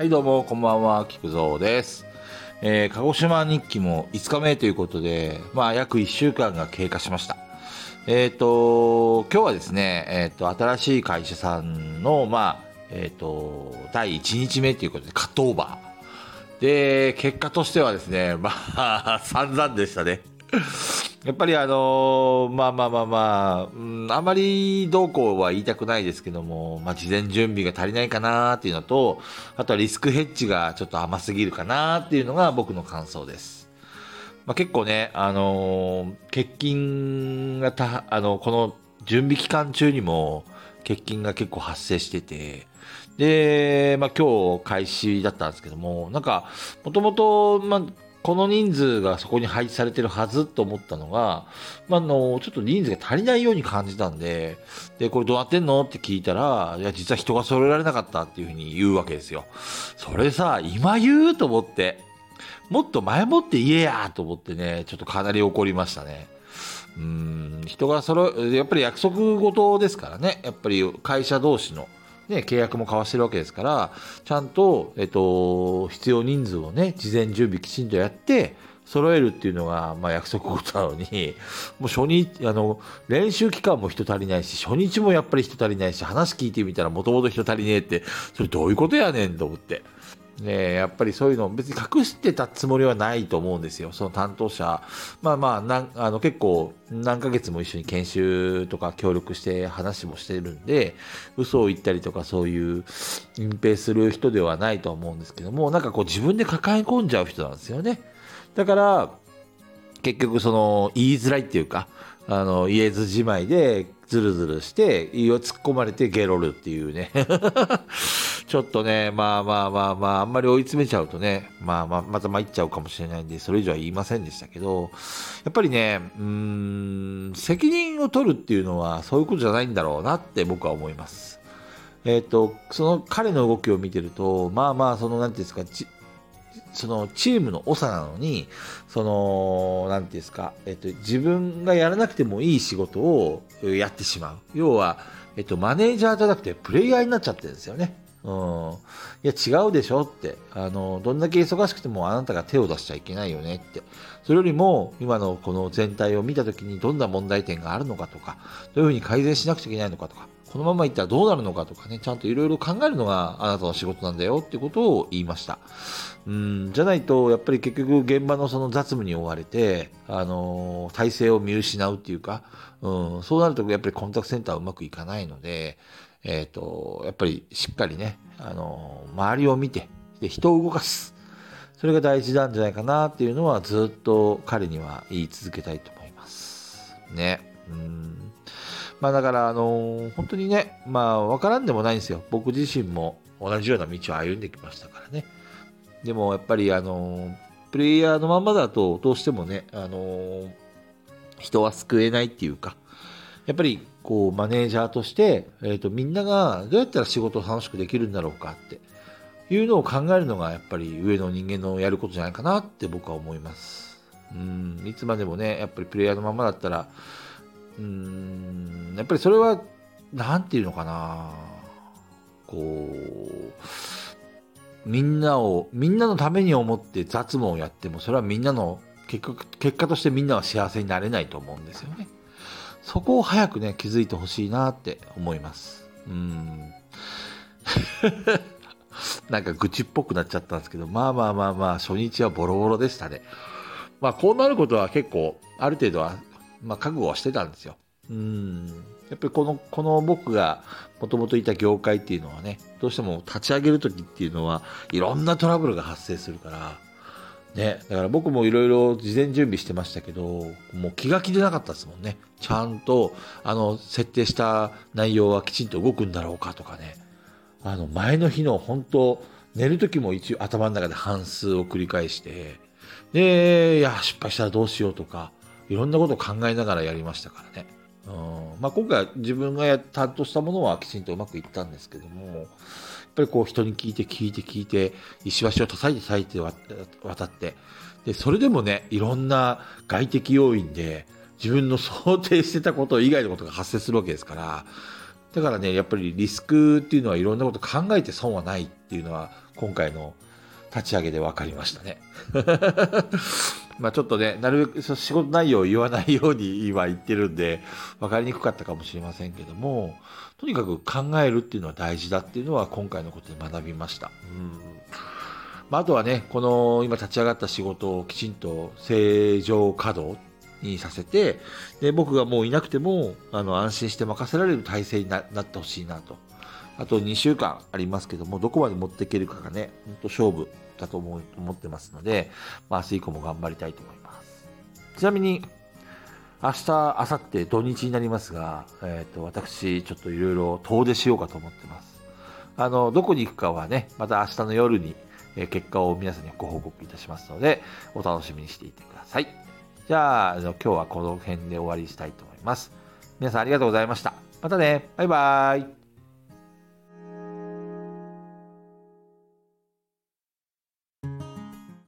はい、どうも、こんばんは、菊蔵です。えー鹿児島日記も5日目ということで、まあ、約1週間が経過しました。えっ、と、今日はですね、えっ、と、新しい会社さんの、まあ、えっ、と、第1日目ということで、カットオーバー。で、結果としてはですね、まあ、散々でしたね。やっぱりあのーまあまあまあまあ、うん、あまりどうこうは言いたくないですけども、まあ事前準備が足りないかなっていうのと、あとはリスクヘッジがちょっと甘すぎるかなっていうのが僕の感想です。まあ結構ね、あのー欠勤がた、あの、この準備期間中にも欠勤が結構発生してて、で、まあ今日開始だったんですけども、なんか、もともと、まあ、この人数がそこに配置されてるはずと思ったのが、まあ、の、ちょっと人数が足りないように感じたんで、で、これどうなってんのって聞いたら、いや、実は人が揃えられなかったっていうふうに言うわけですよ。それさ、今言うと思って、もっと前もって言えやと思ってね、ちょっとかなり怒りましたね。うん、人が揃え、やっぱり約束事ですからね、やっぱり会社同士の、ね、契約も交わしてるわけですから、ちゃんと、えっと、必要人数をね、事前準備きちんとやって、揃えるっていうのが、まあ、約束事なのに、もう初日、あの、練習期間も人足りないし、初日もやっぱり人足りないし、話聞いてみたらもともと人足りねえって、それどういうことやねんと思って。ねえやっぱりそういうの別に隠してたつもりはないと思うんですよ。その担当者。まあまあ、なんあの結構何ヶ月も一緒に研修とか協力して話もしてるんで、嘘を言ったりとかそういう隠蔽する人ではないと思うんですけども、なんかこう自分で抱え込んじゃう人なんですよね。だから、結局その言いづらいっていうか、あの言えずじまいでズルズルして、胃を突っ込まれてゲロるっていうね。ちょっとね、まあまあまあまあ、あんまり追い詰めちゃうとね、まあまあ、また参っちゃうかもしれないんで、それ以上は言いませんでしたけど、やっぱりね、うーん、責任を取るっていうのはそういうことじゃないんだろうなって僕は思います。えっ、と、その彼の動きを見てると、まあまあ、その、なんていうんですか、ちそのチームの長なのに、その、なんていうんですか、えっと、自分がやらなくてもいい仕事をやってしまう。要は、えっと、マネージャーじゃなくてプレイヤーになっちゃってるんですよね。うん。いや、違うでしょって。あの、どんだけ忙しくてもあなたが手を出しちゃいけないよねって。それよりも、今のこの全体を見たときにどんな問題点があるのかとか、どういうふうに改善しなくちゃいけないのかとか、このままいったらどうなるのかとかね、ちゃんといろいろ考えるのがあなたの仕事なんだよってことを言いました。うん、じゃないと、やっぱり結局現場のその雑務に追われて、あの体制を見失うっていうか、うん、そうなるとやっぱりコンタクトセンターはうまくいかないので、えっ、と、やっぱりしっかりね、あの周りを見て、で、人を動かす。それが大事なんじゃないかなっていうのはずっと彼には言い続けたいと思います。ね。うん。まあだから、あのー本当にね、まあわからんでもないんですよ。僕自身も同じような道を歩んできましたからね。でもやっぱりあのプレイヤーのままだとどうしてもね、あの人は救えないっていうか、やっぱりこうマネージャーとして、えー、とみんながどうやったら仕事を楽しくできるんだろうかっていうのを考えるのがやっぱり上の人間のやることじゃないかなって僕は思います。うん、いつまでもね、やっぱりプレイヤーのままだったら、うん、やっぱりそれは、なんていうのかな、こう、みんなを、みんなのために思って雑務をやっても、それはみんなの、結果、結果としてみんなは幸せになれないと思うんですよね。そこを早くね、気づいてほしいなって思います。うん。なんか愚痴っぽくなっちゃったんですけど、まあまあまあまあ、初日はボロボロでしたね。まあ、こうなることは結構、ある程度は、まあ、覚悟はしてたんですよ。うん。やっぱりこの、この僕がもともといた業界っていうのはね、どうしても立ち上げるときっていうのは、いろんなトラブルが発生するから、ね、だから僕もいろいろ事前準備してましたけど、もう気が気でなかったですもんね。ちゃんと、あの、設定した内容はきちんと動くんだろうかとかね。あの、前の日の本当、寝るときも一応頭の中で半数を繰り返して、で、いや、失敗したらどうしようとか、いろんなことを考えながらやりましたからね。うんまあ、今回自分が担当したものはきちんとうまくいったんですけども、やっぱりこう人に聞いて聞いて聞いて、石橋を叩いて叩いて渡って、で、それでもね、いろんな外的要因で、自分の想定してたこと以外のことが発生するわけですから、だからね、やっぱりリスクっていうのはいろんなこと考えて損はないっていうのは、今回の立ち上げで分かりましたね。まあちょっとね、なるべく仕事内容を言わないように今言ってるんで、分かりにくかったかもしれませんけども、とにかく考えるっていうのは大事だっていうのは今回のことで学びました。うんまあ、あとはね、この今立ち上がった仕事をきちんと正常稼働にさせて、で僕がもういなくてもあの安心して任せられる体制になってほしいなと。あと2週間ありますけども、どこまで持っていけるかがね、本当勝負だと思思ってますので、まあ、明日以降も頑張りたいと思います。ちなみに、明日、明後日、土日になりますが、えっ、ー、と、私、ちょっといろいろ遠出しようかと思ってます。あの、どこに行くかはね、また明日の夜に、え結果を皆さんにご報告いたしますので、お楽しみにしていてください。じゃあ、あの今日はこの辺で終わりにしたいと思います。皆さんありがとうございました。またね。バイバーイ。